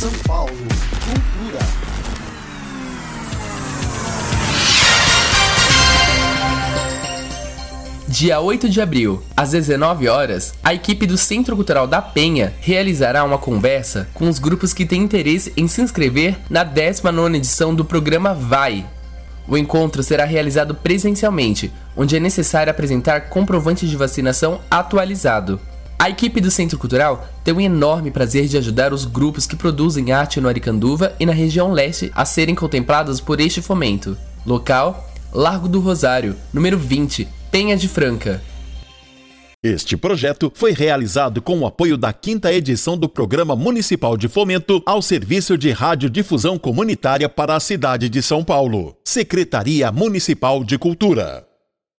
São Paulo. Cultura. Dia 8 de abril, às 19 horas, a equipe do Centro Cultural da Penha realizará uma conversa com os grupos que têm interesse em se inscrever na 19ª edição do programa Vai. O encontro será realizado presencialmente, onde é necessário apresentar comprovante de vacinação atualizado. A equipe do Centro Cultural tem o enorme prazer de ajudar os grupos que produzem arte no Aricanduva e na região leste a serem contemplados por este fomento. Local: Largo do Rosário, número 20, Penha de Franca. Este projeto foi realizado com o apoio da quinta edição do Programa Municipal de Fomento ao Serviço de Radiodifusão Comunitária para a cidade de São Paulo. Secretaria Municipal de Cultura.